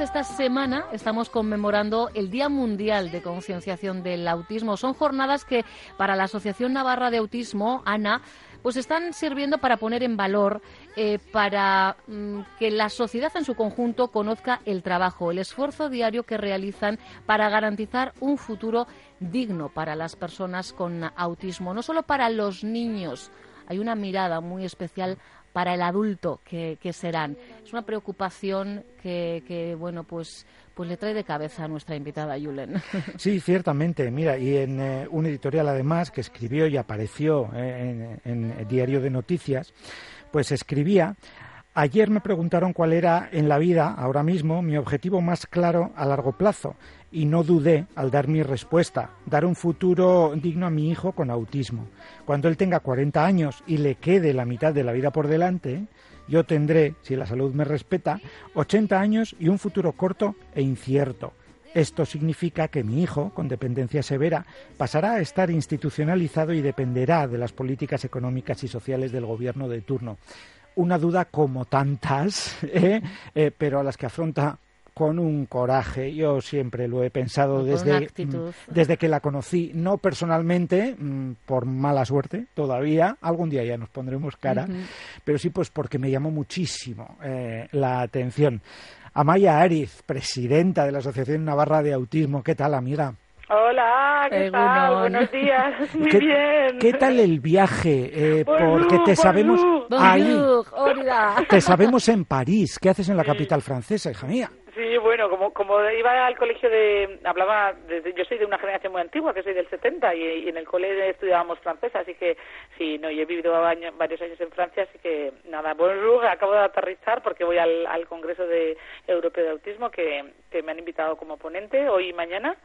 Esta semana estamos conmemorando el Día Mundial de Concienciación del Autismo. Son jornadas que para la Asociación Navarra de Autismo, ANA, pues están sirviendo para poner en valor, eh, para mm, que la sociedad en su conjunto conozca el trabajo, el esfuerzo diario que realizan para garantizar un futuro digno para las personas con autismo, no solo para los niños. Hay una mirada muy especial para el adulto que, serán. Es una preocupación que, que, bueno, pues pues le trae de cabeza a nuestra invitada Yulen. Sí, ciertamente. Mira, y en eh, un editorial además que escribió y apareció eh, en, en Diario de Noticias, pues escribía Ayer me preguntaron cuál era en la vida, ahora mismo, mi objetivo más claro a largo plazo y no dudé al dar mi respuesta, dar un futuro digno a mi hijo con autismo. Cuando él tenga 40 años y le quede la mitad de la vida por delante, yo tendré, si la salud me respeta, 80 años y un futuro corto e incierto. Esto significa que mi hijo, con dependencia severa, pasará a estar institucionalizado y dependerá de las políticas económicas y sociales del gobierno de turno una duda como tantas, ¿eh? Eh, pero a las que afronta con un coraje. Yo siempre lo he pensado desde, mm, desde que la conocí, no personalmente, mm, por mala suerte todavía, algún día ya nos pondremos cara, uh -huh. pero sí pues porque me llamó muchísimo eh, la atención. Amaya Ariz, presidenta de la Asociación Navarra de Autismo, ¿qué tal, amiga? Hola, ¿qué eh, tal? Bueno. Buenos días, muy ¿Qué, bien. ¿Qué tal el viaje? Eh, porque te sabemos ahí, te sabemos en París. ¿Qué haces en la capital francesa, hija mía? Sí, bueno, como, como iba al colegio de... Hablaba... De, yo soy de una generación muy antigua, que soy del 70, y, en el colegio estudiábamos francés, así que sí, no, y he vivido varios años en Francia, así que nada, bonjour, acabo de aterrizar porque voy al, al Congreso de Europeo de Autismo, que, que me han invitado como ponente hoy y mañana,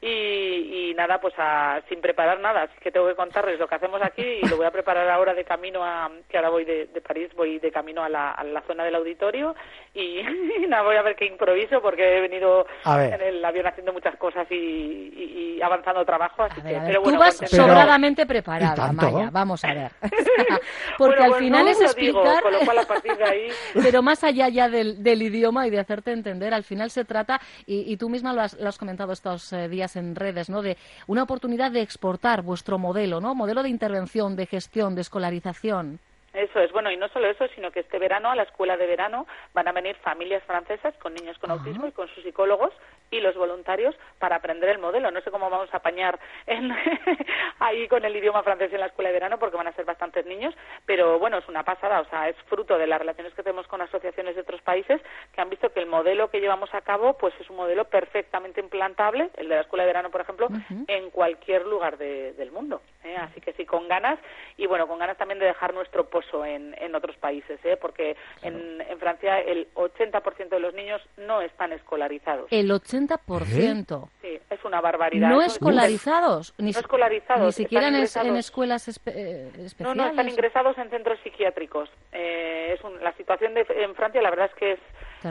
y, y nada, pues a, sin preparar nada, así que tengo que contarles lo que hacemos aquí y lo voy a preparar ahora de camino a, que ahora voy de, de París, voy de camino a la, a la zona del auditorio y, y, nada, voy a ver qué improviso porque he venido en el avión haciendo muchas cosas y, y, y avanzando trabajo, así ver, que, pero bueno, tú vas sobradamente preparada, Maya, vamos a ver. porque bueno, al pues final no, es explicar, digo, con lo cual a partir de ahí... pero más allá ya del, del, idioma y de hacerte entender, al final se trata, y, tú misma lo has, lo has comentado estos eh, en redes, ¿no? De una oportunidad de exportar vuestro modelo, ¿no? Modelo de intervención, de gestión, de escolarización. Eso es, bueno, y no solo eso, sino que este verano a la escuela de verano van a venir familias francesas con niños con Ajá. autismo y con sus psicólogos y los voluntarios para aprender el modelo. No sé cómo vamos a apañar en, ahí con el idioma francés en la escuela de verano porque van a ser bastantes niños, pero bueno, es una pasada, o sea, es fruto de las relaciones que tenemos con asociaciones de otros países que han visto que el modelo que llevamos a cabo pues es un modelo perfectamente implantable, el de la escuela de verano, por ejemplo, en cualquier lugar de, del mundo. ¿eh? Así que sí, con ganas y bueno, con ganas también de dejar nuestro en, en otros países, ¿eh? porque claro. en, en Francia el 80% de los niños no están escolarizados. El 80%. Sí, es una barbaridad. No escolarizados. Ni, no escolarizados. Ni siquiera en, en, escuelas espe eh, especiales. No, no, están ingresados en centros psiquiátricos. Eh, es un, la situación de, en Francia, la verdad es que es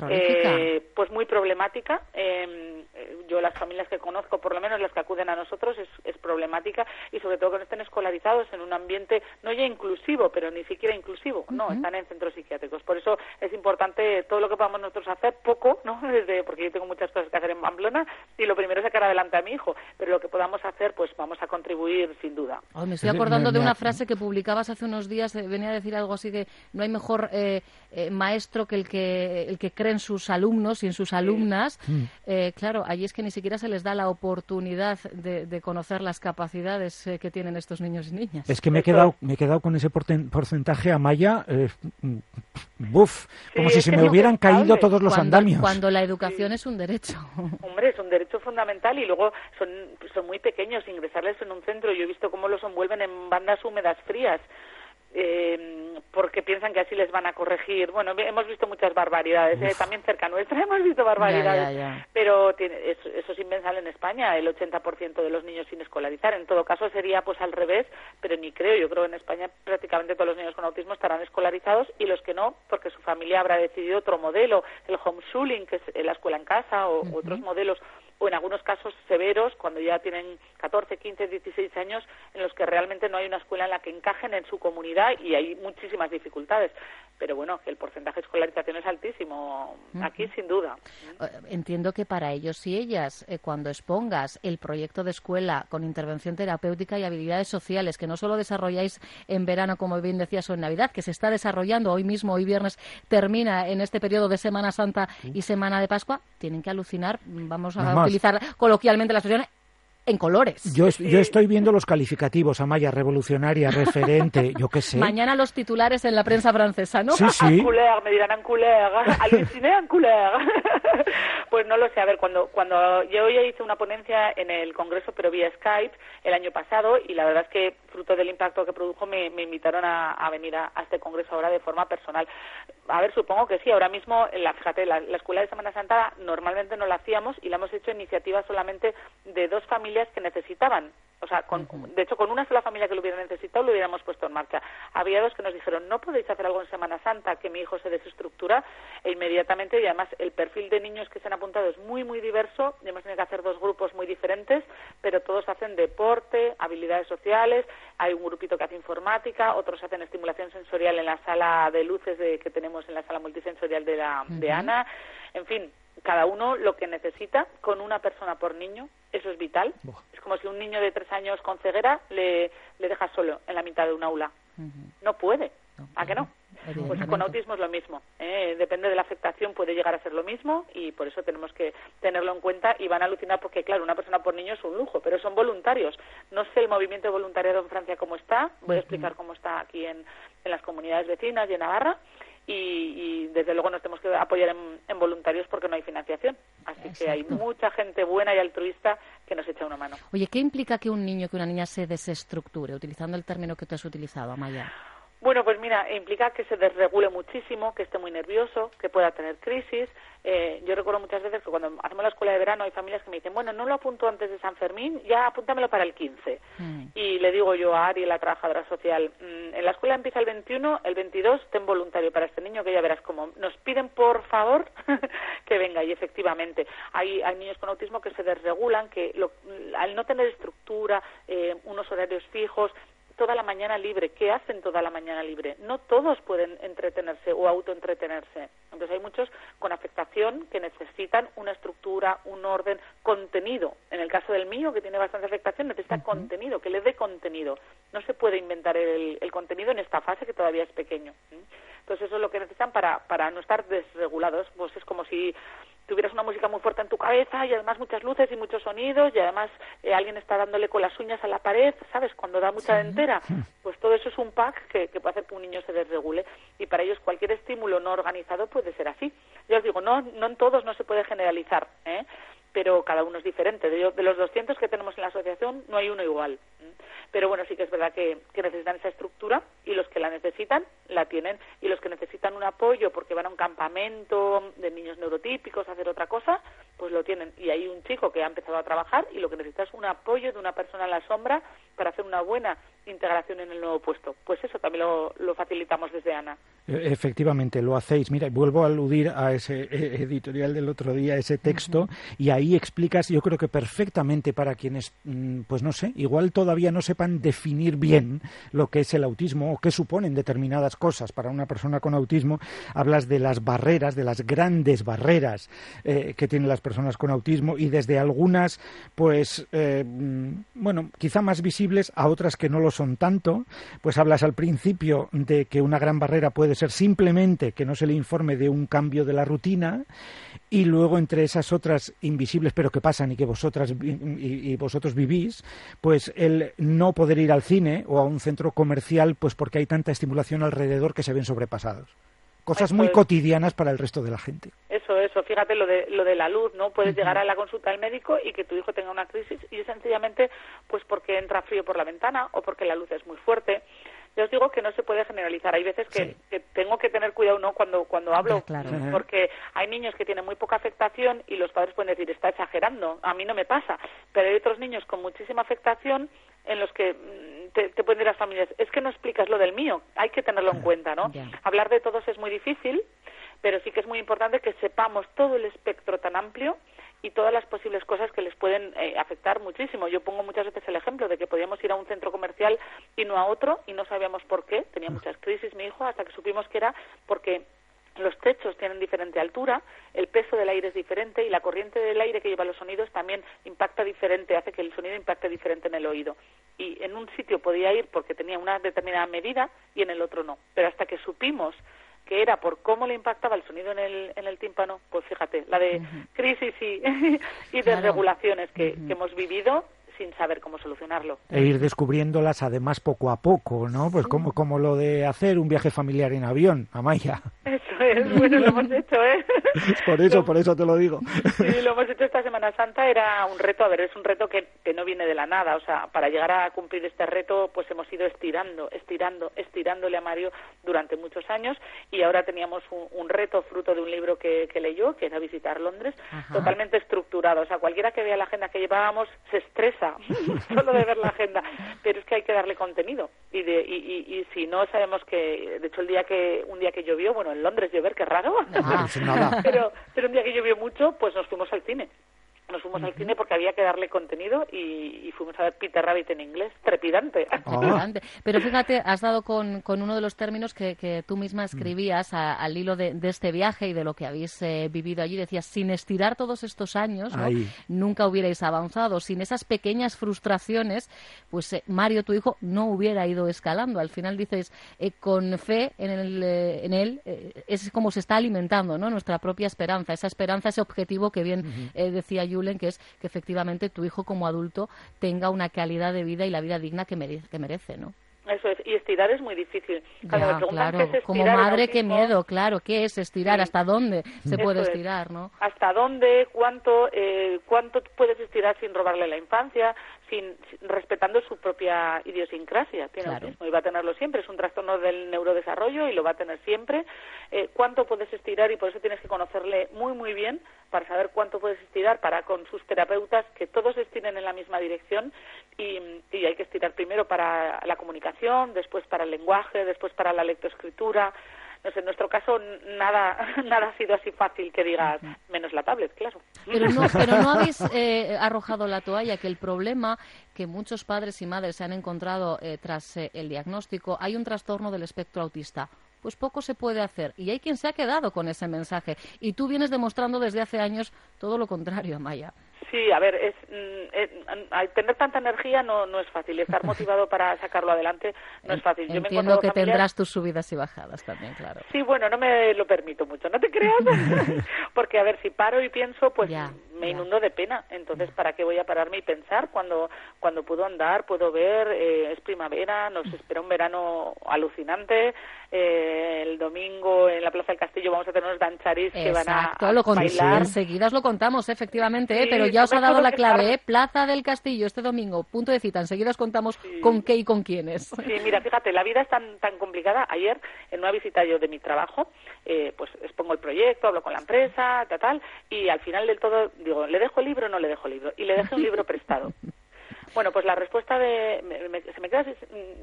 eh, pues muy problemática. Eh, yo las familias que conozco, por lo menos las que acuden a nosotros, es, es, problemática y sobre todo que no estén escolarizados en un ambiente no ya inclusivo, pero ni siquiera inclusivo. Uh -huh. No, están en centros psiquiátricos. Por eso es importante todo lo que podamos nosotros hacer, poco, ¿no? Desde, porque yo tengo muchas cosas que hacer en Pamplona, y lo primero es sacar adelante a mi hijo, pero lo que podamos hacer, pues vamos a contribuir sin duda. me estoy acordando de una frase que publicabas hace unos días, eh, venía a decir algo así que no hay mejor eh, eh, maestro que el que el que cree en sus alumnos y en sus alumnas. Mm. claro, allí es que ni siquiera se les da la oportunidad de, conocer las capacidades que tienen estos niños y niñas. Es que me he quedado, me he quedado con ese porcentaje a Maya, buf, como si se me hubieran caído todos los andamios. Cuando la educación es un derecho. Hombre, es un derecho fundamental y luego son, son muy pequeños, ingresarles en un centro, yo he visto cómo los envuelven en bandas húmedas frías eh, porque piensan que así les van a corregir. Bueno, hemos visto muchas barbaridades, ¿eh? también cerca nuestra hemos visto barbaridades, pero tiene, eso, eso, es impensable en España, el 80% de los niños sin escolarizar. En todo caso sería pues al revés, pero ni creo, yo creo que en España prácticamente todos los niños con autismo estarán escolarizados y los que no, porque su familia habrá decidido otro modelo, el homeschooling, que es la escuela en casa, o otros modelos o en algunos casos severos, cuando ya tienen 14, 15, 16 años, en los que realmente no hay una escuela en la que encajen en su comunidad y hay muchísimas dificultades. Pero bueno, que el porcentaje de escolarización es altísimo aquí, sin duda. Eh, entiendo que para ellos y ellas, eh, cuando expongas el proyecto de escuela con intervención terapéutica y habilidades sociales, que no solo desarrolláis en verano, como bien decías, o en Navidad, que se está desarrollando hoy mismo, hoy viernes, termina en este periodo de Semana Santa y Semana de Pascua, tienen que alucinar, vamos a utilizar coloquialmente la expresión, en colores. Yo, yo estoy viendo los calificativos, Amaya, revolucionaria, referente, yo qué sé. Mañana los titulares en la prensa francesa, ¿no? Sí, sí. me dirán Ancouleur, aluciné Ancouleur. pues no lo sé, a ver, cuando, cuando yo ya hice una ponencia en el Congreso, pero vía Skype, el año pasado, y la verdad es que fruto del impacto que produjo me, me invitaron a, a venir a, este Congreso ahora de forma personal. A ver, supongo que sí, ahora mismo, la, fíjate, la, la Escuela de Semana Santa normalmente no la hacíamos y la hemos hecho iniciativa solamente de dos familias que necesitaban. O sea, con, de hecho, con una sola familia que lo hubiera necesitado, lo hubiéramos puesto en marcha. Había dos que nos dijeron, no podéis hacer algo en Semana Santa, que mi hijo se desestructura, e inmediatamente, y además el perfil de niños que se han apuntado es muy, muy diverso, y hemos tenido que hacer dos grupos muy diferentes, pero todos hacen deporte, habilidades sociales, hay un grupito que hace informática, otros hacen estimulación sensorial en la sala de luces de, que tenemos en la sala multisensorial de, la, de Ana, en fin, cada uno lo que necesita con una persona por niño, eso es vital. Es como si un niño de tres años con ceguera le, le dejas solo en la mitad de un aula. No puede. ¿A qué no? Pues con autismo es lo mismo. ¿eh? Depende de la afectación, puede llegar a ser lo mismo y por eso tenemos que tenerlo en cuenta y van a alucinar porque, claro, una persona por niño es un lujo, pero son voluntarios. No sé el movimiento de voluntariado en Francia cómo está, voy a explicar cómo está aquí en, en las comunidades vecinas y en Navarra y, desde luego nos tenemos que apoyar en, voluntarios porque no hay financiación. Así que hay mucha gente buena y altruista que nos echa una mano. Oye, ¿qué implica que un niño, que una niña se desestructure, utilizando el término que tú has utilizado, Amaya? Bueno, pues mira, implica que se desregule muchísimo, que esté muy nervioso, que pueda tener crisis. Eh, yo recuerdo muchas veces que cuando hacemos la escuela de verano hay familias que me dicen, bueno, no lo apunto antes de San Fermín, ya apúntamelo para el 15. Mm. Y le digo yo a Ari, la trabajadora social, mm, en la escuela empieza el 21, el 22 ten voluntario para este niño que ya verás cómo nos piden por favor que venga y efectivamente hay, hay niños con autismo que se desregulan, que al no tener estructura, eh, unos horarios fijos, toda la mañana libre. ¿Qué hacen toda la mañana libre? No todos pueden entretenerse o autoentretenerse. Entonces hay muchos con afectación que necesitan una estructura, un orden, contenido. En el caso del mío, que tiene bastante afectación, necesita contenido, que le dé contenido. No se puede inventar el, el, contenido en esta fase que todavía es pequeño. Entonces eso es lo que necesitan para, para no estar desregulados. Pues es como si tuvieras una música muy fuerte en tu cabeza y además muchas luces y muchos sonidos y además eh, alguien está dándole con las uñas a la pared, ¿sabes? Cuando da mucha dentera, pues todo eso es un pack que, que, puede hacer que un niño se desregule y para ellos cualquier estímulo no organizado puede ser así. Yo os digo, no, no en todos no se puede generalizar, ¿eh? Pero cada uno es diferente. De, de los 200 que tenemos en la asociación no hay uno igual. Pero bueno, sí que es verdad que, necesitan esa estructura y los que la necesitan la tienen y los que necesitan un apoyo porque van a un campamento de niños neurotípicos a hacer otra cosa, pues lo tienen. Y hay un chico que ha empezado a trabajar y lo que necesita es un apoyo de una persona en la sombra para hacer una buena integración en el nuevo puesto. Pues eso también lo, lo facilitamos desde ANA. E, efectivamente, lo hacéis. Mira, vuelvo a aludir a ese e, editorial del otro día, ese texto, y ahí explicas, yo creo que perfectamente para quienes, mm, pues no sé, igual todavía todavía no sepan definir bien lo que es el autismo o qué suponen determinadas cosas para una persona con autismo. Hablas de las barreras, de las grandes barreras eh, que tienen las personas con autismo y desde algunas, pues, eh, mm, bueno, quizá más visibles a otras que no lo son tanto. Pues hablas al principio de que una gran barrera puede ser simplemente que no se le informe de un cambio de la rutina y luego entre esas otras invisibles pero que pasan y que vosotras y, vosotros vivís, pues el no poder ir al cine o a un centro comercial pues porque hay tanta estimulación alrededor que se ven sobrepasados. Cosas muy cotidianas para el resto de la gente. Eso, eso. Fíjate lo de, lo de la luz, ¿no? Puedes llegar a la consulta del médico y que tu hijo tenga una crisis y sencillamente pues porque entra frío por la ventana o porque la luz es muy fuerte yo os digo que no se puede generalizar. Hay veces que, tengo que tener cuidado no cuando cuando hablo, porque hay niños que tienen muy poca afectación y los padres pueden decir está exagerando. A mí no me pasa, pero hay otros niños con muchísima afectación en los que mm, te, pueden decir las familias es que no explicas lo del mío. Hay que tenerlo en cuenta, ¿no? Hablar de todos es muy difícil, pero sí que es muy importante que sepamos todo el espectro tan amplio y todas las posibles cosas que les pueden eh, afectar muchísimo. Yo pongo muchas veces el ejemplo de que podíamos ir a un centro comercial y no a otro y no sabíamos por qué. Tenía muchas crisis mi hijo hasta que supimos que era porque los techos tienen diferente altura, el peso del aire es diferente y la corriente del aire que lleva los sonidos también impacta diferente, hace que el sonido impacte diferente en el oído. Y en un sitio podía ir porque tenía una determinada medida y en el otro no. Pero hasta que supimos que era por cómo le impactaba el sonido en el, en el tímpano, pues fíjate, la de crisis y, y de regulaciones que, que hemos vivido sin saber cómo solucionarlo. E ir descubriéndolas además poco a poco, ¿no? Pues como, como lo de hacer un viaje familiar en avión, Amaya. Es, bueno, lo hemos hecho, ¿eh? por eso, por eso te lo digo. Sí, lo hemos hecho esta Semana Santa, era un reto, a ver, es un reto que, que no viene de la nada, o sea, para llegar a cumplir este reto, pues hemos ido estirando, estirando, estirándole a Mario durante muchos años y ahora teníamos un, reto fruto de un libro que, que leyó, que era visitar Londres, totalmente estructurado, o sea, cualquiera que vea la agenda que llevábamos se estresa solo de ver la agenda, pero es que hay que darle contenido y, de, y, y, si no sabemos que, de hecho el día que un día que llovió, bueno en Londres llover, qué raro, ah, pero pero un día que llovió mucho, pues nos fuimos al cine nos fuimos al cine porque había que darle contenido y, fuimos a ver Peter Rabbit en inglés, trepidante. trepidante. Pero fíjate, has dado con, con, uno de los términos que, que tú misma mm. escribías al hilo de, este viaje y de lo que habéis eh, vivido allí. Decías, sin estirar todos estos años, nunca hubierais avanzado. Sin esas pequeñas frustraciones, pues eh, Mario, tu hijo, no hubiera ido escalando. Al final dices, eh, con fe en, el, en él, es como se está alimentando ¿no? nuestra propia esperanza, esa esperanza, ese objetivo que bien decía yo que es que efectivamente tu hijo como adulto tenga una calidad de vida y la vida digna que merece, que merece ¿no? Eso es, y estirar es muy difícil. claro. Como madre, qué miedo, claro, ¿qué es estirar? ¿Hasta dónde se puede estirar, no? ¿Hasta dónde? ¿Cuánto, eh, ¿Cuánto puedes estirar sin robarle la infancia? Sin, respetando su propia idiosincrasia. Tiene autismo y va a tenerlo siempre. Es un trastorno del neurodesarrollo y lo va a tener siempre. Eh, ¿Cuánto puedes estirar? Y por eso tienes que conocerle muy, muy bien para saber cuánto puedes estirar para con sus terapeutas que todos estiren en la misma dirección y, y hay que estirar primero para la comunicación, después para el lenguaje, después para la lectoescritura, en nuestro caso nada, nada ha sido así fácil que digas, menos la tablet, claro. Pero no, pero no habéis eh, arrojado la toalla, que el problema que muchos padres y madres se han encontrado eh, tras eh, el diagnóstico, hay un trastorno del espectro autista pues poco se puede hacer. Y hay quien se ha quedado con ese mensaje. Y tú vienes demostrando desde hace años todo lo contrario, Maya. Sí, a ver, es, mm, tener tanta energía no, no es fácil. Estar motivado para sacarlo adelante no es fácil. Yo Entiendo que tendrás tus subidas y bajadas también, claro. Sí, bueno, no me lo permito mucho, no te creas. Porque, a ver, si paro y pienso, pues me inundo de pena. Entonces, ¿para qué voy a pararme y pensar cuando, cuando puedo andar, puedo ver, eh, es primavera, nos espera un verano alucinante, eh, el domingo en la Plaza del Castillo vamos a tener unos dancharis que van a, lo bailar. Enseguida lo contamos, efectivamente, ¿eh? pero ya os ha dado la clave, ¿eh? Plaza del Castillo este domingo, punto de cita. Enseguida os contamos con qué y con quiénes. Sí, mira, fíjate, la vida es tan, tan complicada. Ayer, en una visita yo de mi trabajo, eh, pues expongo el proyecto, hablo con la empresa, tal, tal, y al final del todo digo, ¿le dejo el libro o no le dejo el libro? Y le dejé un libro prestado. Bueno, pues la respuesta de... se me queda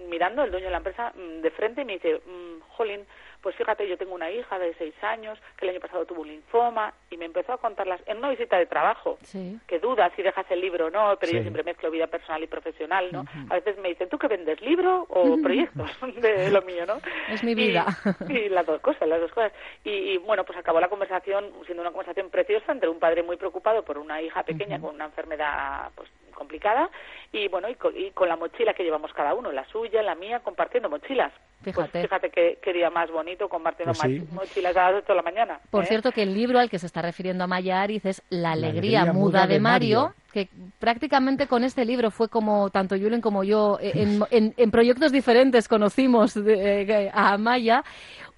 mirando el dueño de la empresa mm, de frente y me dice, mmm, Jolín, pues fíjate, yo tengo una hija de seis años que el año pasado tuvo un linfoma y me empezó a contarlas en una visita de trabajo, que duda si dejas el libro o no, pero yo siempre mezclo vida personal y profesional, ¿no? A veces me dicen, ¿tú qué vendes, libro o proyectos de lo mío, no? Es mi vida. Y, las dos cosas, las dos cosas. Y, bueno, pues acabó la conversación siendo una conversación preciosa entre un padre muy preocupado por una hija pequeña con una enfermedad pues complicada y bueno y con, la mochila que llevamos cada uno la suya la mía compartiendo mochilas. Pues fíjate. fíjate qué, día más bonito compartiendo pues mochilas a las 8 de la mañana por ¿eh? cierto que el libro al que se está refiriendo a Maya Ariz es La alegría, muda, de, Mario, que prácticamente con este libro fue como tanto Julen como yo eh, en, proyectos diferentes conocimos eh, a Maya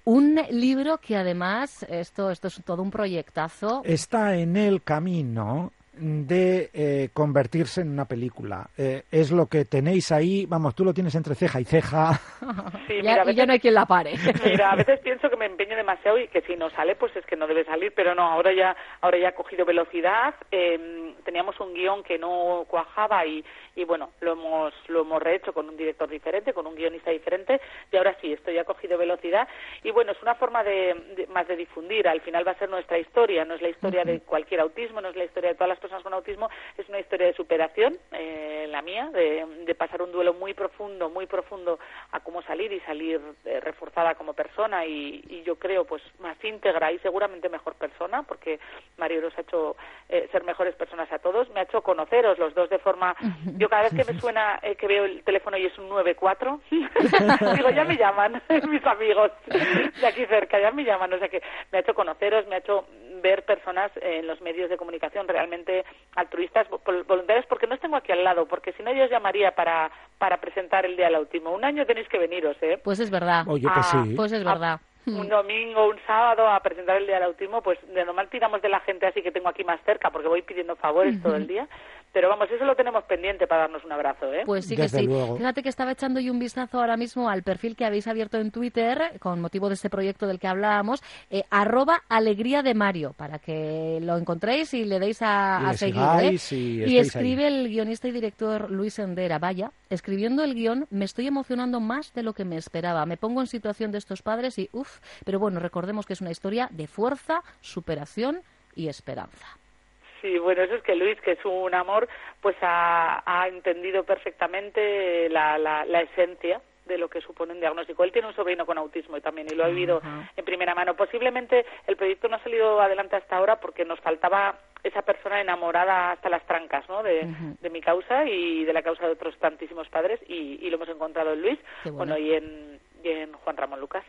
un libro que además, esto, esto es todo un proyectazo. Está en el camino de eh, convertirse en una película. Eh, es lo que tenéis ahí, vamos, tú lo tienes entre ceja y ceja. Sí, mira, ya, y ya no hay quien la pare. Mira, a veces pienso que me empeño demasiado y que si no sale, pues es que no debe salir, pero no, ahora ya, ahora ya ha cogido velocidad. Eh, teníamos un guion que no cuajaba y, y bueno, lo hemos, lo hemos rehecho con un director diferente, con un guionista diferente y ahora sí, esto ya ha cogido velocidad y bueno, es una forma de, más de difundir, al final va a ser nuestra historia, no es la historia de cualquier autismo, no es la historia de todas las personas con autismo, es una historia de superación, eh, la mía, de, pasar un duelo muy profundo, muy profundo a cómo salir y salir eh, reforzada como persona y, yo creo pues más íntegra y seguramente mejor persona, porque Mario nos ha hecho eh, ser mejores personas a todos, me ha hecho conoceros los dos de forma cada vez que me suena eh, que veo el teléfono y es un 94, digo, ya me llaman mis amigos de aquí cerca, ya me llaman. O sea que me ha hecho conoceros, me ha hecho ver personas en los medios de comunicación realmente altruistas, voluntarios, porque no os tengo aquí al lado, porque si no yo os llamaría para, para presentar el Día del Autismo. Un año tenéis que veniros, ¿eh? Pues es verdad. Oye, pues sí. Pues es verdad un domingo, un sábado a presentar el Día del Autismo, pues de normal tiramos de la gente así que tengo aquí más cerca porque voy pidiendo favores todo el día. Pero vamos, eso lo tenemos pendiente para darnos un abrazo, ¿eh? Pues sí que sí. Fíjate que estaba echando yo un vistazo ahora mismo al perfil que habéis abierto en Twitter con motivo de este proyecto del que hablábamos, eh, arroba alegría de Mario, para que lo encontréis y le deis a, seguir. ¿eh? Y, escribe el guionista y director Luis Endera, vaya, escribiendo el guion me estoy emocionando más de lo que me esperaba. Me pongo en situación de estos padres y uff, pero bueno, recordemos que es una historia de fuerza, superación y esperanza. Sí, bueno, eso es que Luis, que es un amor, pues ha, entendido perfectamente la, la, esencia de lo que supone un diagnóstico. Él tiene un sobrino con autismo y también, y lo ha vivido en primera mano. Posiblemente el proyecto no ha salido adelante hasta ahora porque nos faltaba esa persona enamorada hasta las trancas ¿no? de, mi causa y de la causa de otros tantísimos padres y, y lo hemos encontrado en Luis. bueno. y en, en Juan Ramón Lucas.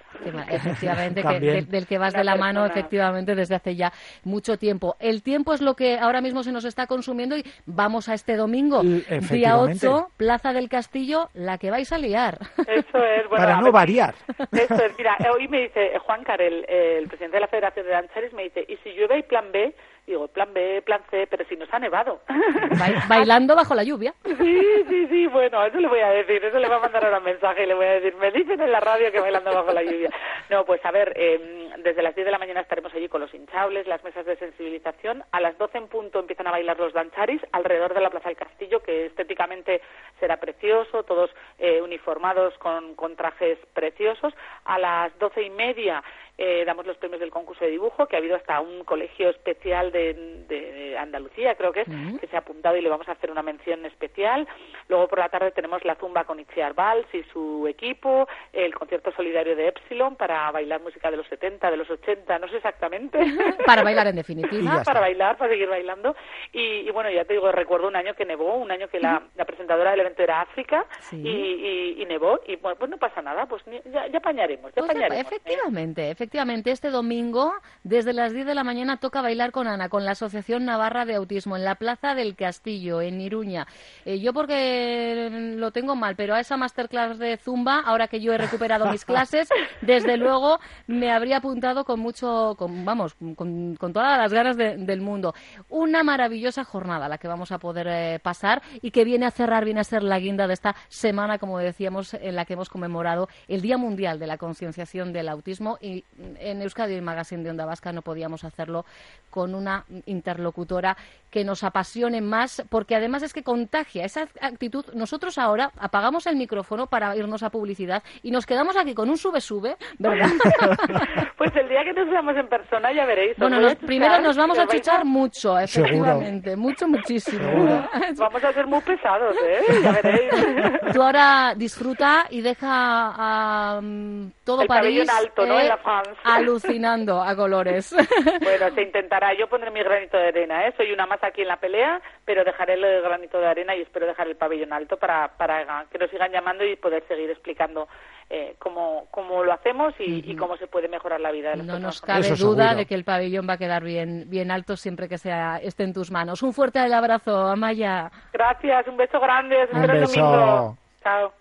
Efectivamente, del que vas de la mano efectivamente desde hace ya mucho tiempo. El tiempo es lo que ahora mismo se nos está consumiendo y vamos a este domingo, día 8, Plaza del Castillo, la que vais a liar. Eso es, bueno, Para no variar. Eso es, mira, hoy me dice Juan Carel, el presidente de la Federación de Danzares, me dice, y si llueve hay plan B, Digo, plan B, plan C, pero si nos ha nevado. Bailando bajo la lluvia. Sí, sí, sí, bueno, eso le voy a decir, eso le voy a mandar ahora un mensaje y le voy a decir, me dicen en la que bailando bajo la lluvia. No, pues a ver, em, desde las 10 de la mañana estaremos allí con los hinchables, las mesas de sensibilización. A las 12 en punto empiezan a bailar los dancharis alrededor de la Plaza del Castillo, que estéticamente será precioso, todos eh, uniformados con, con trajes preciosos. A las doce y media eh, damos los premios del concurso de dibujo, que ha habido hasta un colegio especial de, Andalucía, creo que es, que se ha apuntado y le vamos a hacer una mención especial. Luego por la tarde tenemos la zumba con Itziar Valls y su equipo, el concierto solidario de Epsilon para bailar música de los 70, de los 80, no sé exactamente. para bailar en definitiva. para bailar, para seguir bailando. Y, bueno, ya te digo, recuerdo un año que nevó, un año que la, presentadora del evento era África y, nevó y bueno, pues no pasa nada, pues ya, ya apañaremos, ya pues apañaremos. ¿eh? Efectivamente, efectivamente este domingo, desde las 10 de la mañana, toca bailar con Ana, con la Asociación Navarra de Autismo, en la Plaza del Castillo, en Iruña. Eh, yo porque lo tengo mal, pero a esa masterclass de Zumba, ahora que yo he recuperado mis clases, desde luego me habría apuntado con mucho, con, vamos, con, todas las ganas del mundo. Una maravillosa jornada la que vamos a poder eh, pasar y que viene a cerrar, viene a ser la guinda de esta semana, como decíamos, en la que hemos conmemorado el Día Mundial de la Concienciación del Autismo y en Euskadi Magazine de Onda Vasca no podíamos hacerlo con una interlocutora que nos apasione más, porque además es que contagia esa actitud. Nosotros ahora apagamos el micrófono para irnos a publicidad y nos quedamos aquí con un sube-sube, ¿verdad? pues el día que nos veamos en persona ya veréis. Bueno, primero nos vamos a chuchar mucho, efectivamente, mucho, muchísimo. Vamos a ser muy pesados, ¿eh? Ya veréis. Tú ahora disfruta y deja a mm, todo el París alto, ¿no? en la Alucinando a colores. bueno, se intentará. Yo pondré mi granito de arena, ¿eh? Soy una más aquí en la pelea, pero dejaré el granito de arena y espero dejar el pabellón alto para, para que nos sigan llamando y poder seguir explicando eh, cómo, cómo lo hacemos y, cómo se puede mejorar la vida de No nos cabe duda de que el pabellón va a quedar bien, bien alto siempre que sea, esté en tus manos. Un fuerte abrazo, Amaya. Gracias, un beso grande. Espero el domingo. Chao.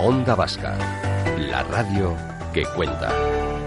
Onda Vasca, la radio que cuenta.